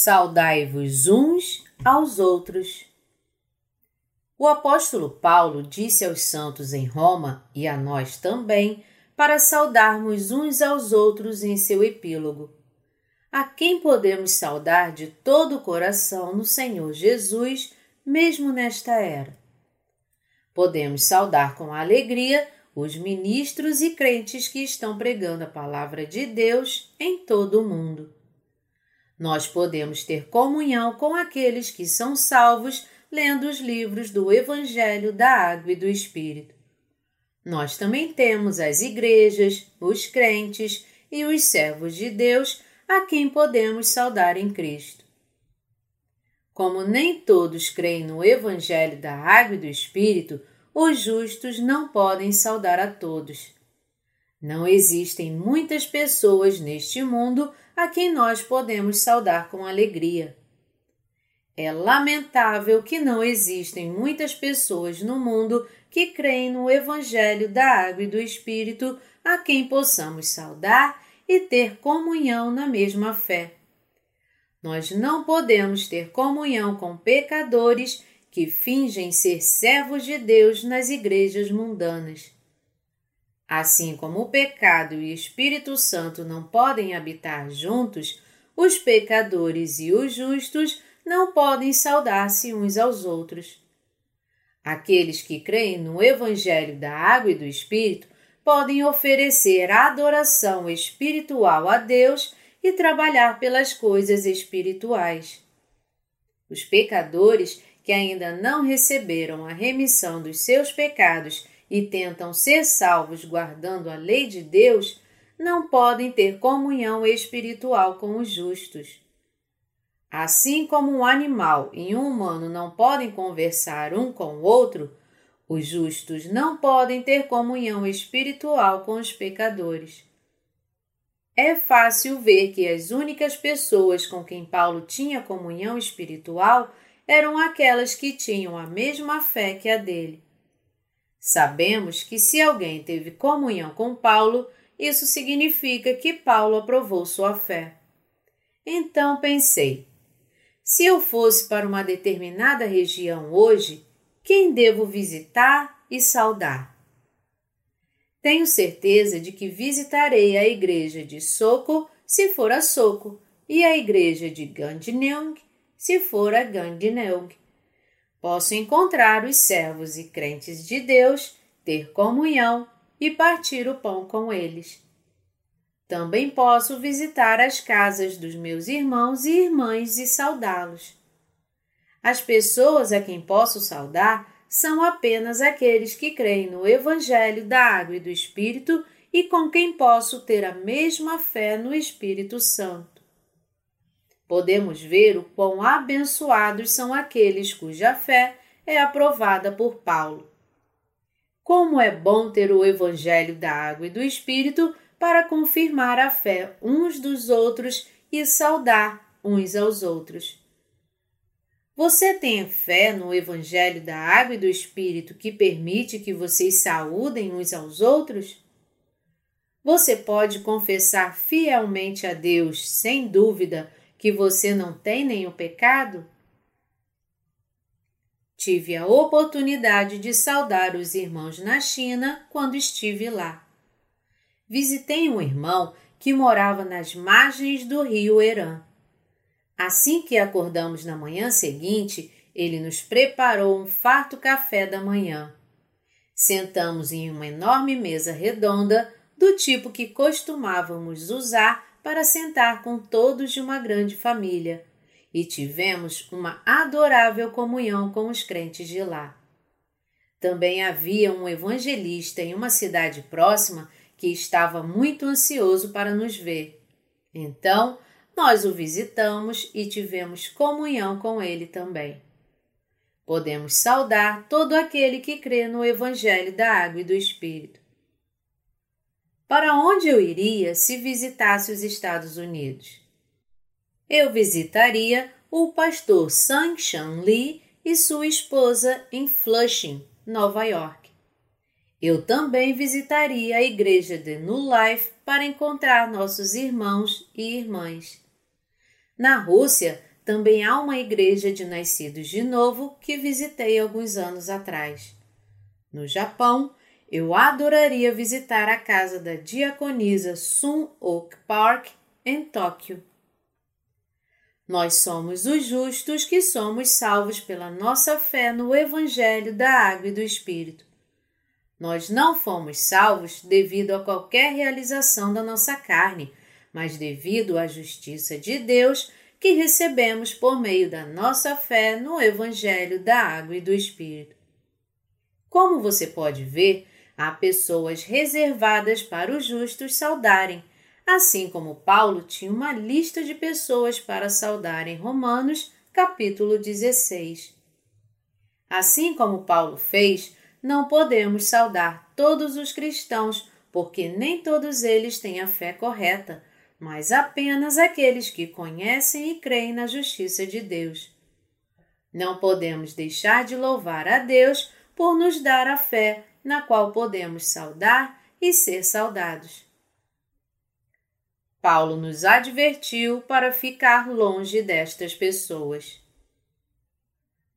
Saudai-vos uns aos outros. O apóstolo Paulo disse aos santos em Roma e a nós também para saudarmos uns aos outros em seu epílogo. A quem podemos saudar de todo o coração no Senhor Jesus, mesmo nesta era? Podemos saudar com alegria os ministros e crentes que estão pregando a palavra de Deus em todo o mundo. Nós podemos ter comunhão com aqueles que são salvos lendo os livros do Evangelho da Água e do Espírito. Nós também temos as igrejas, os crentes e os servos de Deus a quem podemos saudar em Cristo. Como nem todos creem no Evangelho da Água e do Espírito, os justos não podem saudar a todos. Não existem muitas pessoas neste mundo a quem nós podemos saudar com alegria. É lamentável que não existem muitas pessoas no mundo que creem no Evangelho da Água e do Espírito a quem possamos saudar e ter comunhão na mesma fé. Nós não podemos ter comunhão com pecadores que fingem ser servos de Deus nas igrejas mundanas. Assim como o pecado e o Espírito Santo não podem habitar juntos, os pecadores e os justos não podem saudar-se uns aos outros. Aqueles que creem no Evangelho da Água e do Espírito podem oferecer adoração espiritual a Deus e trabalhar pelas coisas espirituais. Os pecadores que ainda não receberam a remissão dos seus pecados e tentam ser salvos guardando a lei de Deus, não podem ter comunhão espiritual com os justos. Assim como um animal e um humano não podem conversar um com o outro, os justos não podem ter comunhão espiritual com os pecadores. É fácil ver que as únicas pessoas com quem Paulo tinha comunhão espiritual eram aquelas que tinham a mesma fé que a dele. Sabemos que se alguém teve comunhão com Paulo, isso significa que Paulo aprovou sua fé. Então pensei: se eu fosse para uma determinada região hoje, quem devo visitar e saudar? Tenho certeza de que visitarei a igreja de Soco se for a Soco e a igreja de Gandneung se for a Gandneung. Posso encontrar os servos e crentes de Deus, ter comunhão e partir o pão com eles. Também posso visitar as casas dos meus irmãos e irmãs e saudá-los. As pessoas a quem posso saudar são apenas aqueles que creem no Evangelho da Água e do Espírito e com quem posso ter a mesma fé no Espírito Santo podemos ver o quão abençoados são aqueles cuja fé é aprovada por Paulo. Como é bom ter o Evangelho da Água e do Espírito para confirmar a fé uns dos outros e saudar uns aos outros. Você tem fé no Evangelho da Água e do Espírito que permite que vocês saúdem uns aos outros? Você pode confessar fielmente a Deus, sem dúvida, que você não tem nenhum pecado? Tive a oportunidade de saudar os irmãos na China quando estive lá. Visitei um irmão que morava nas margens do rio Herã. Assim que acordamos na manhã seguinte, ele nos preparou um farto café da manhã. Sentamos em uma enorme mesa redonda, do tipo que costumávamos usar para sentar com todos de uma grande família e tivemos uma adorável comunhão com os crentes de lá. Também havia um evangelista em uma cidade próxima que estava muito ansioso para nos ver. Então, nós o visitamos e tivemos comunhão com ele também. Podemos saudar todo aquele que crê no Evangelho da Água e do Espírito. Para onde eu iria se visitasse os Estados Unidos? Eu visitaria o pastor Sang-Chan Lee e sua esposa em Flushing, Nova York. Eu também visitaria a igreja de New Life para encontrar nossos irmãos e irmãs. Na Rússia, também há uma igreja de nascidos de novo que visitei alguns anos atrás. No Japão, eu adoraria visitar a casa da diaconisa Sun Oak Park em Tóquio. Nós somos os justos que somos salvos pela nossa fé no Evangelho da Água e do Espírito. Nós não fomos salvos devido a qualquer realização da nossa carne, mas devido à justiça de Deus que recebemos por meio da nossa fé no Evangelho da Água e do Espírito. Como você pode ver, há pessoas reservadas para os justos saudarem assim como Paulo tinha uma lista de pessoas para saudar em Romanos, capítulo 16. Assim como Paulo fez, não podemos saudar todos os cristãos, porque nem todos eles têm a fé correta, mas apenas aqueles que conhecem e creem na justiça de Deus. Não podemos deixar de louvar a Deus por nos dar a fé na qual podemos saudar e ser saudados. Paulo nos advertiu para ficar longe destas pessoas.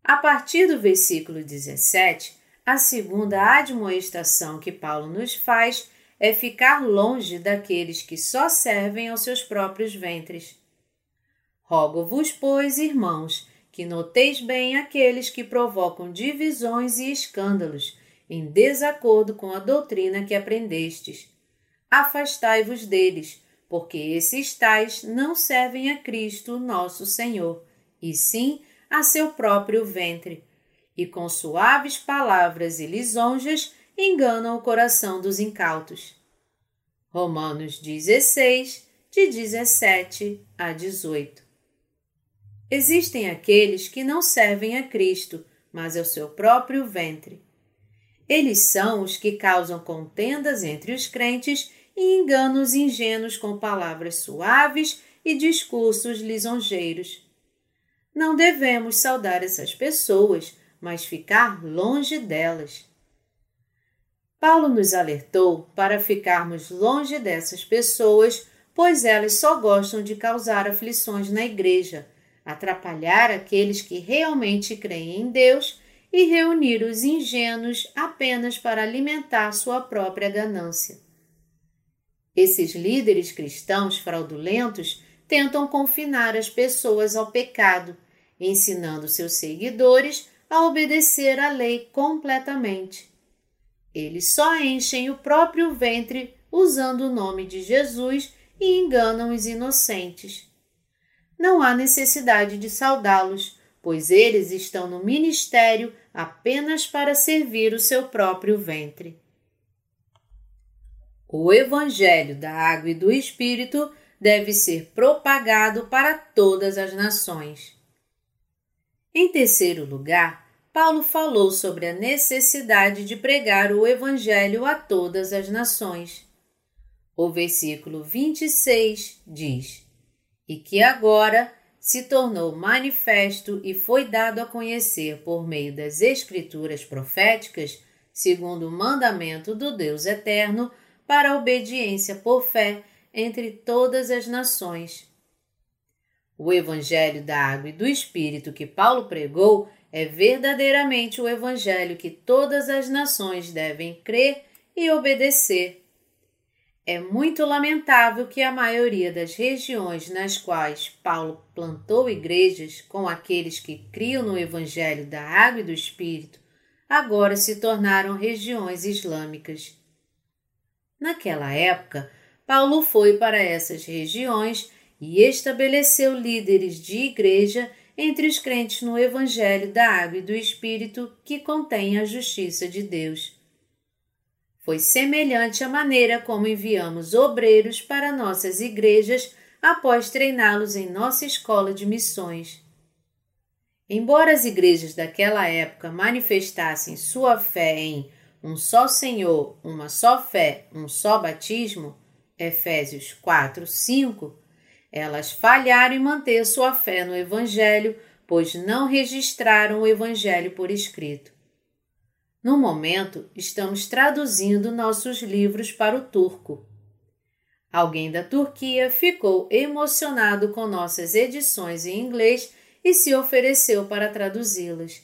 A partir do versículo 17, a segunda admoestação que Paulo nos faz é ficar longe daqueles que só servem aos seus próprios ventres. Rogo-vos, pois, irmãos, que noteis bem aqueles que provocam divisões e escândalos, em desacordo com a doutrina que aprendestes. Afastai-vos deles, porque esses tais não servem a Cristo nosso Senhor, e sim a seu próprio ventre, e com suaves palavras e lisonjas enganam o coração dos incautos. Romanos 16, de 17 a 18. Existem aqueles que não servem a Cristo, mas ao seu próprio ventre. Eles são os que causam contendas entre os crentes e enganos ingênuos com palavras suaves e discursos lisonjeiros. Não devemos saudar essas pessoas, mas ficar longe delas. Paulo nos alertou para ficarmos longe dessas pessoas, pois elas só gostam de causar aflições na igreja, atrapalhar aqueles que realmente creem em Deus e reunir os ingênuos apenas para alimentar sua própria ganância. Esses líderes cristãos fraudulentos tentam confinar as pessoas ao pecado, ensinando seus seguidores a obedecer à lei completamente. Eles só enchem o próprio ventre usando o nome de Jesus e enganam os inocentes. Não há necessidade de saudá-los, pois eles estão no ministério apenas para servir o seu próprio ventre. O Evangelho da Água e do Espírito deve ser propagado para todas as nações. Em terceiro lugar, Paulo falou sobre a necessidade de pregar o Evangelho a todas as nações. O versículo 26 diz: E que agora se tornou manifesto e foi dado a conhecer por meio das Escrituras proféticas, segundo o mandamento do Deus Eterno, para a obediência por fé entre todas as nações. O Evangelho da Água e do Espírito que Paulo pregou é verdadeiramente o Evangelho que todas as nações devem crer e obedecer. É muito lamentável que a maioria das regiões nas quais Paulo plantou igrejas com aqueles que criam no Evangelho da Água e do Espírito agora se tornaram regiões islâmicas. Naquela época, Paulo foi para essas regiões e estabeleceu líderes de igreja entre os crentes no Evangelho da Água e do Espírito que contém a justiça de Deus. Foi semelhante à maneira como enviamos obreiros para nossas igrejas após treiná-los em nossa escola de missões. Embora as igrejas daquela época manifestassem sua fé em um só Senhor, uma só fé, um só batismo, Efésios 4, 5, elas falharam em manter sua fé no Evangelho, pois não registraram o Evangelho por escrito. No momento, estamos traduzindo nossos livros para o turco. Alguém da Turquia ficou emocionado com nossas edições em inglês e se ofereceu para traduzi-las.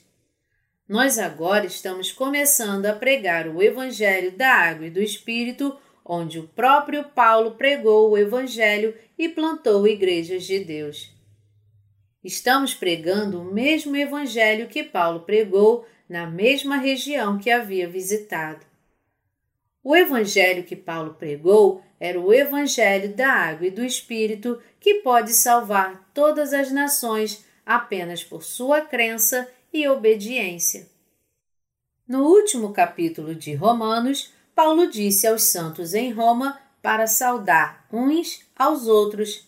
Nós agora estamos começando a pregar o Evangelho da Água e do Espírito, onde o próprio Paulo pregou o Evangelho e plantou igrejas de Deus. Estamos pregando o mesmo Evangelho que Paulo pregou na mesma região que havia visitado. O Evangelho que Paulo pregou era o Evangelho da água e do Espírito que pode salvar todas as nações apenas por sua crença e obediência. No último capítulo de Romanos, Paulo disse aos santos em Roma para saudar uns aos outros,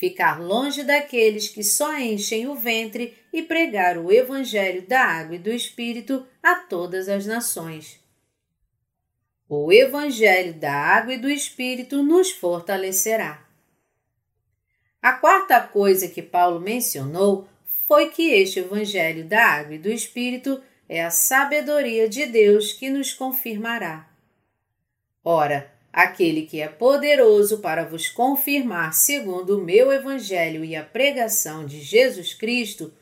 ficar longe daqueles que só enchem o ventre e pregar o Evangelho da água e do Espírito a todas as nações. O Evangelho da Água e do Espírito nos fortalecerá. A quarta coisa que Paulo mencionou foi que este Evangelho da Água e do Espírito é a sabedoria de Deus que nos confirmará. Ora, aquele que é poderoso para vos confirmar segundo o meu Evangelho e a pregação de Jesus Cristo,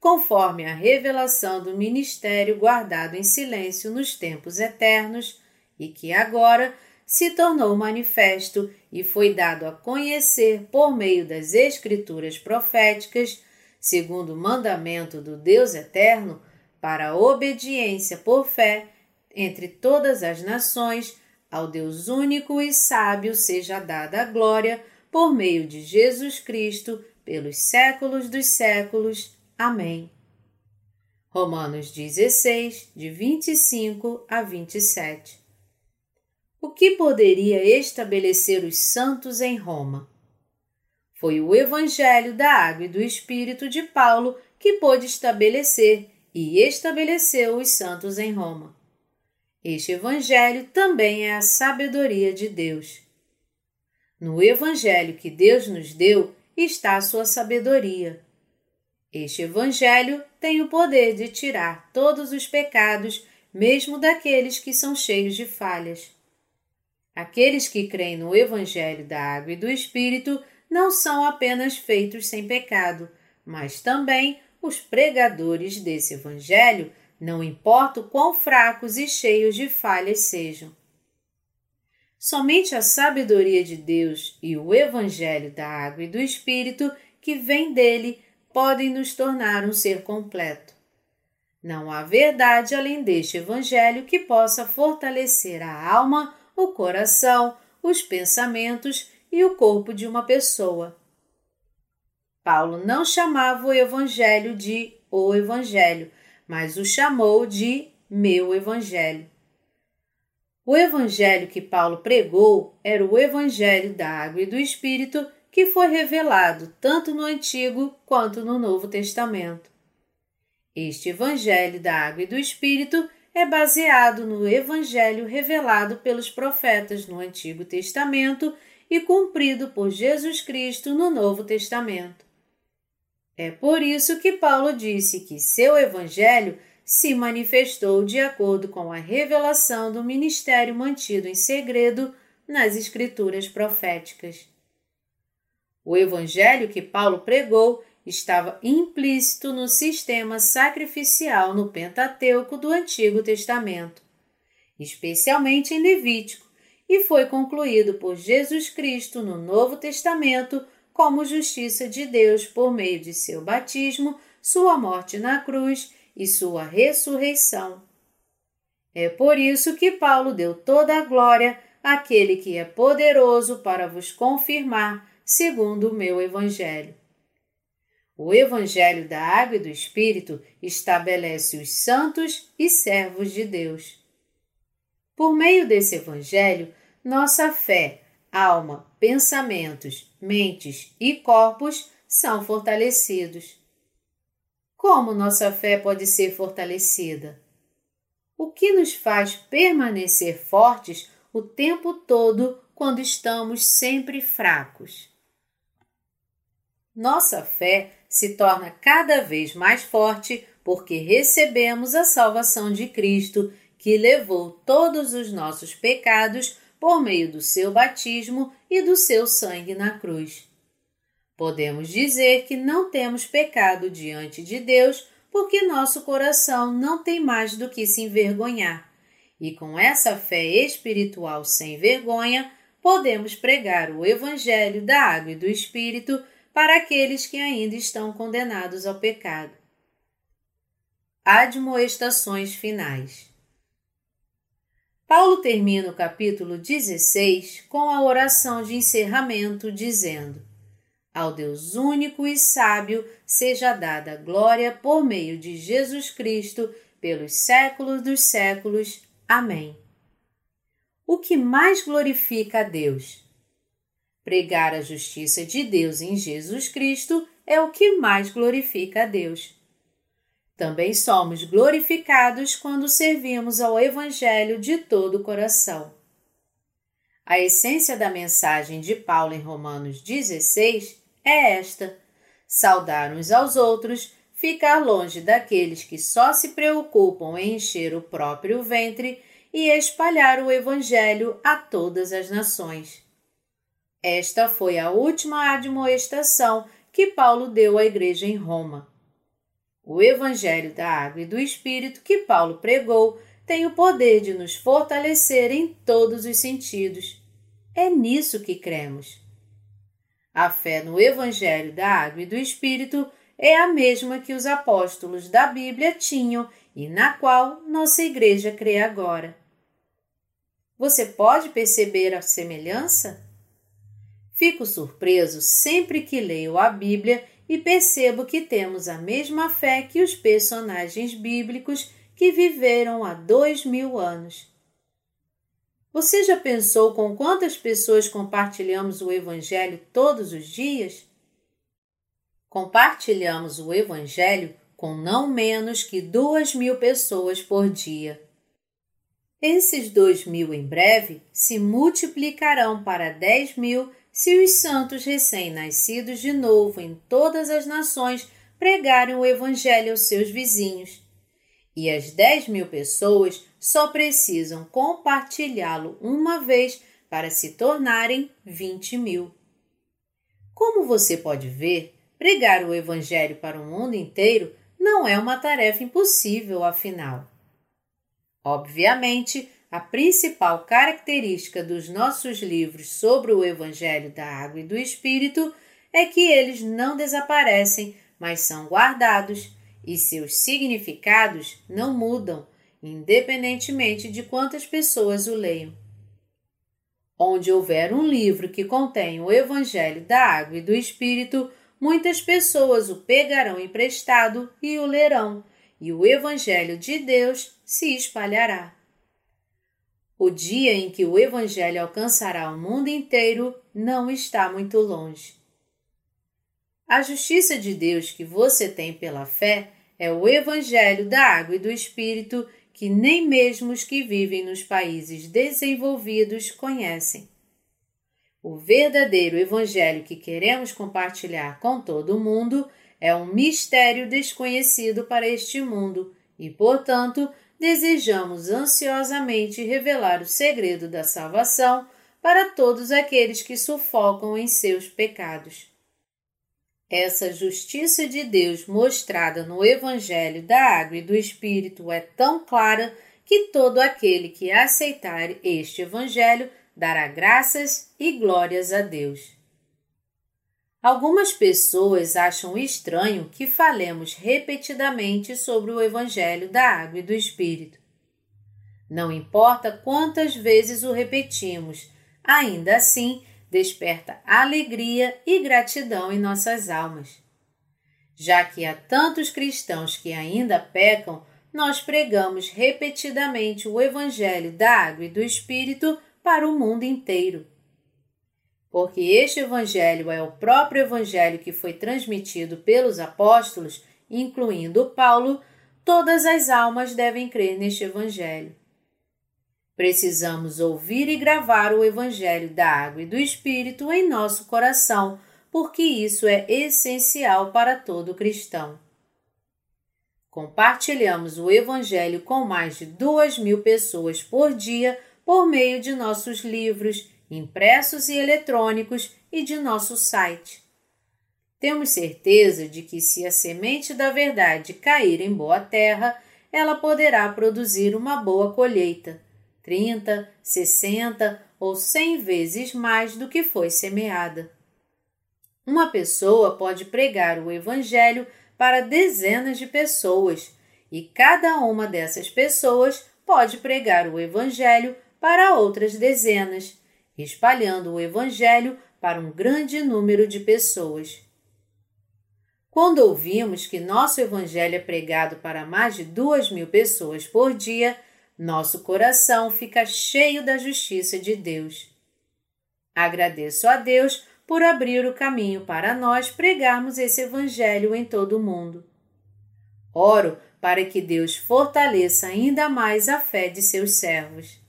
conforme a revelação do ministério guardado em silêncio nos tempos eternos e que agora se tornou manifesto e foi dado a conhecer por meio das Escrituras proféticas, segundo o mandamento do Deus eterno, para a obediência por fé entre todas as nações, ao Deus único e sábio seja dada a glória por meio de Jesus Cristo, pelos séculos dos séculos. Amém. Romanos 16, de 25 a 27 o que poderia estabelecer os santos em Roma? Foi o Evangelho da Água e do Espírito de Paulo que pôde estabelecer e estabeleceu os santos em Roma. Este Evangelho também é a sabedoria de Deus. No Evangelho que Deus nos deu está a sua sabedoria. Este Evangelho tem o poder de tirar todos os pecados, mesmo daqueles que são cheios de falhas. Aqueles que creem no Evangelho da Água e do Espírito não são apenas feitos sem pecado, mas também os pregadores desse Evangelho, não importa o quão fracos e cheios de falhas sejam. Somente a sabedoria de Deus e o Evangelho da Água e do Espírito que vem dele podem nos tornar um ser completo. Não há verdade além deste Evangelho que possa fortalecer a alma o coração, os pensamentos e o corpo de uma pessoa. Paulo não chamava o Evangelho de o Evangelho, mas o chamou de meu Evangelho. O Evangelho que Paulo pregou era o Evangelho da Água e do Espírito que foi revelado tanto no Antigo quanto no Novo Testamento. Este Evangelho da Água e do Espírito é baseado no Evangelho revelado pelos profetas no Antigo Testamento e cumprido por Jesus Cristo no Novo Testamento. É por isso que Paulo disse que seu Evangelho se manifestou de acordo com a revelação do ministério mantido em segredo nas Escrituras proféticas. O Evangelho que Paulo pregou estava implícito no sistema sacrificial no Pentateuco do Antigo Testamento, especialmente em Levítico, e foi concluído por Jesus Cristo no Novo Testamento como justiça de Deus por meio de seu batismo, sua morte na cruz e sua ressurreição. É por isso que Paulo deu toda a glória àquele que é poderoso para vos confirmar, segundo o meu Evangelho. O Evangelho da Água e do Espírito estabelece os santos e servos de Deus. Por meio desse Evangelho, nossa fé, alma, pensamentos, mentes e corpos são fortalecidos. Como nossa fé pode ser fortalecida? O que nos faz permanecer fortes o tempo todo quando estamos sempre fracos? Nossa fé se torna cada vez mais forte porque recebemos a salvação de Cristo, que levou todos os nossos pecados por meio do seu batismo e do seu sangue na cruz. Podemos dizer que não temos pecado diante de Deus porque nosso coração não tem mais do que se envergonhar. E com essa fé espiritual sem vergonha, podemos pregar o Evangelho da Água e do Espírito para aqueles que ainda estão condenados ao pecado. Admoestações finais. Paulo termina o capítulo 16 com a oração de encerramento, dizendo: Ao Deus único e sábio seja dada glória por meio de Jesus Cristo, pelos séculos dos séculos. Amém. O que mais glorifica a Deus? Pregar a justiça de Deus em Jesus Cristo é o que mais glorifica a Deus. Também somos glorificados quando servimos ao Evangelho de todo o coração. A essência da mensagem de Paulo em Romanos 16 é esta: saudar uns aos outros, ficar longe daqueles que só se preocupam em encher o próprio ventre e espalhar o Evangelho a todas as nações. Esta foi a última admoestação que Paulo deu à igreja em Roma. O Evangelho da Água e do Espírito que Paulo pregou tem o poder de nos fortalecer em todos os sentidos. É nisso que cremos. A fé no Evangelho da Água e do Espírito é a mesma que os apóstolos da Bíblia tinham e na qual nossa igreja crê agora. Você pode perceber a semelhança? Fico surpreso sempre que leio a Bíblia e percebo que temos a mesma fé que os personagens bíblicos que viveram há dois mil anos. Você já pensou com quantas pessoas compartilhamos o Evangelho todos os dias? Compartilhamos o Evangelho com não menos que duas mil pessoas por dia. Esses dois mil em breve se multiplicarão para dez mil se os santos recém-nascidos de novo em todas as nações pregarem o Evangelho aos seus vizinhos. E as dez mil pessoas só precisam compartilhá-lo uma vez para se tornarem vinte mil. Como você pode ver, pregar o Evangelho para o mundo inteiro não é uma tarefa impossível, afinal. Obviamente, a principal característica dos nossos livros sobre o Evangelho da Água e do Espírito é que eles não desaparecem, mas são guardados e seus significados não mudam, independentemente de quantas pessoas o leiam. Onde houver um livro que contém o Evangelho da Água e do Espírito, muitas pessoas o pegarão emprestado e o lerão, e o Evangelho de Deus se espalhará. O dia em que o Evangelho alcançará o mundo inteiro não está muito longe. A justiça de Deus que você tem pela fé é o Evangelho da água e do Espírito que nem mesmo os que vivem nos países desenvolvidos conhecem. O verdadeiro Evangelho que queremos compartilhar com todo o mundo é um mistério desconhecido para este mundo e, portanto, desejamos ansiosamente revelar o segredo da salvação para todos aqueles que sufocam em seus pecados. Essa justiça de Deus mostrada no Evangelho da Água e do Espírito é tão clara que todo aquele que aceitar este Evangelho dará graças e glórias a Deus. Algumas pessoas acham estranho que falemos repetidamente sobre o Evangelho da Água e do Espírito. Não importa quantas vezes o repetimos, ainda assim desperta alegria e gratidão em nossas almas. Já que há tantos cristãos que ainda pecam, nós pregamos repetidamente o Evangelho da Água e do Espírito para o mundo inteiro porque este Evangelho é o próprio Evangelho que foi transmitido pelos apóstolos, incluindo Paulo, todas as almas devem crer neste Evangelho. Precisamos ouvir e gravar o Evangelho da Água e do Espírito em nosso coração, porque isso é essencial para todo cristão. Compartilhamos o Evangelho com mais de duas mil pessoas por dia por meio de nossos livros impressos e eletrônicos e de nosso site. Temos certeza de que, se a semente da verdade cair em boa terra, ela poderá produzir uma boa colheita 30, 60 ou 100 vezes mais do que foi semeada. Uma pessoa pode pregar o Evangelho para dezenas de pessoas e cada uma dessas pessoas pode pregar o Evangelho para outras dezenas, espalhando o Evangelho para um grande número de pessoas. Quando ouvimos que nosso Evangelho é pregado para mais de duas mil pessoas por dia, nosso coração fica cheio da justiça de Deus. Agradeço a Deus por abrir o caminho para nós pregarmos esse Evangelho em todo o mundo. Oro para que Deus fortaleça ainda mais a fé de seus servos.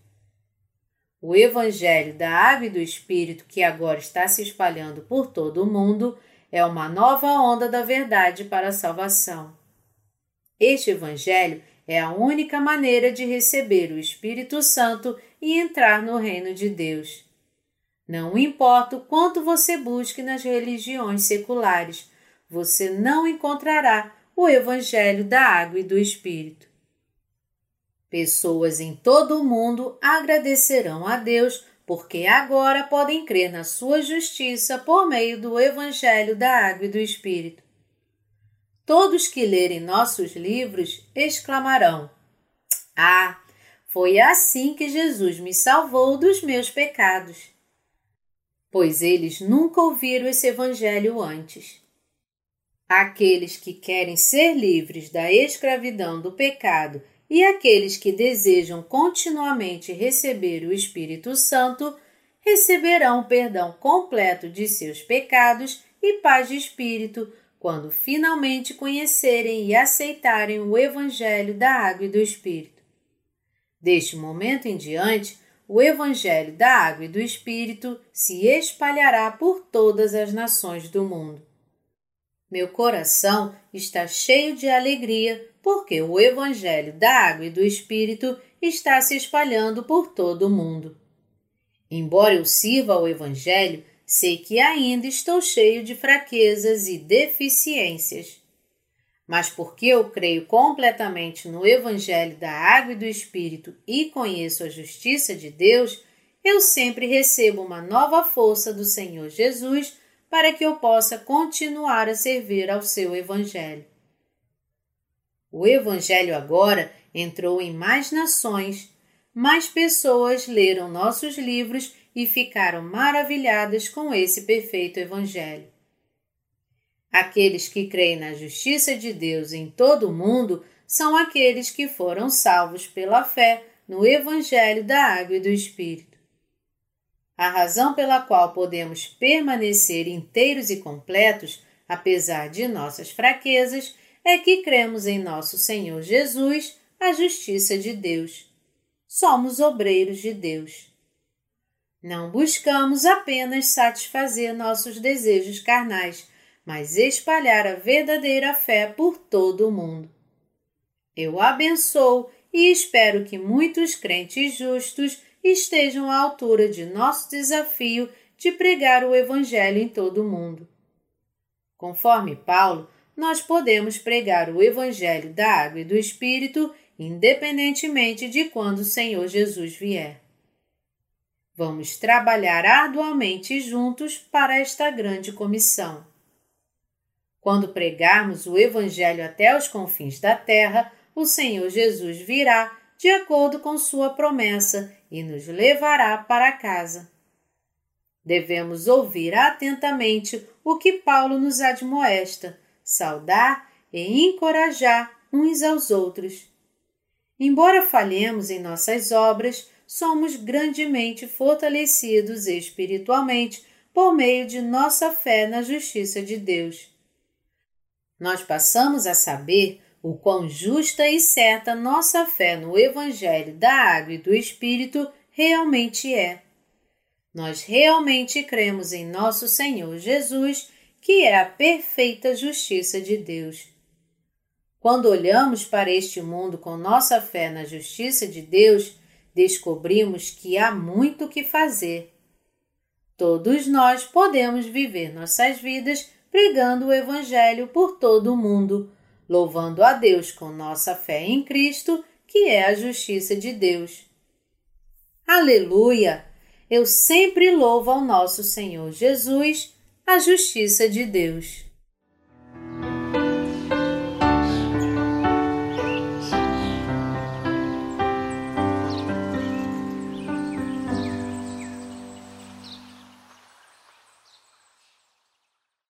O Evangelho da Água e do Espírito, que agora está se espalhando por todo o mundo, é uma nova onda da verdade para a salvação. Este Evangelho é a única maneira de receber o Espírito Santo e entrar no reino de Deus. Não importa o quanto você busque nas religiões seculares, você não encontrará o Evangelho da Água e do Espírito. Pessoas em todo o mundo agradecerão a Deus porque agora podem crer na sua justiça por meio do Evangelho da Água e do Espírito. Todos que lerem nossos livros exclamarão: Ah, foi assim que Jesus me salvou dos meus pecados. Pois eles nunca ouviram esse Evangelho antes. Aqueles que querem ser livres da escravidão do pecado e aqueles que desejam continuamente receber o Espírito Santo receberão perdão completo de seus pecados e paz de espírito quando finalmente conhecerem e aceitarem o Evangelho da Água e do Espírito. Deste momento em diante, o Evangelho da Água e do Espírito se espalhará por todas as nações do mundo. Meu coração está cheio de alegria porque o Evangelho da Água e do Espírito está se espalhando por todo o mundo. Embora eu sirva ao Evangelho, sei que ainda estou cheio de fraquezas e deficiências. Mas porque eu creio completamente no Evangelho da Água e do Espírito e conheço a justiça de Deus, eu sempre recebo uma nova força do Senhor Jesus para que eu possa continuar a servir ao seu Evangelho. O Evangelho agora entrou em mais nações, mais pessoas leram nossos livros e ficaram maravilhadas com esse perfeito Evangelho. Aqueles que creem na justiça de Deus em todo o mundo são aqueles que foram salvos pela fé no Evangelho da Água e do Espírito. A razão pela qual podemos permanecer inteiros e completos, apesar de nossas fraquezas, é que cremos em nosso Senhor Jesus, a justiça de Deus. Somos obreiros de Deus. Não buscamos apenas satisfazer nossos desejos carnais, mas espalhar a verdadeira fé por todo o mundo. Eu abençoo e espero que muitos crentes justos estejam à altura de nosso desafio de pregar o Evangelho em todo o mundo. Conforme Paulo, nós podemos pregar o Evangelho da Água e do Espírito independentemente de quando o Senhor Jesus vier. Vamos trabalhar arduamente juntos para esta grande comissão. Quando pregarmos o Evangelho até os confins da terra, o Senhor Jesus virá de acordo com Sua promessa e nos levará para casa. Devemos ouvir atentamente o que Paulo nos admoesta, saudar e encorajar uns aos outros. Embora falhemos em nossas obras, somos grandemente fortalecidos espiritualmente por meio de nossa fé na justiça de Deus. Nós passamos a saber o quão justa e certa nossa fé no Evangelho da Água e do Espírito realmente é. Nós realmente cremos em nosso Senhor Jesus, que é a perfeita justiça de Deus. Quando olhamos para este mundo com nossa fé na justiça de Deus, descobrimos que há muito o que fazer. Todos nós podemos viver nossas vidas pregando o Evangelho por todo o mundo, louvando a Deus com nossa fé em Cristo, que é a justiça de Deus. Aleluia! Eu sempre louvo ao nosso Senhor Jesus, a justiça de Deus.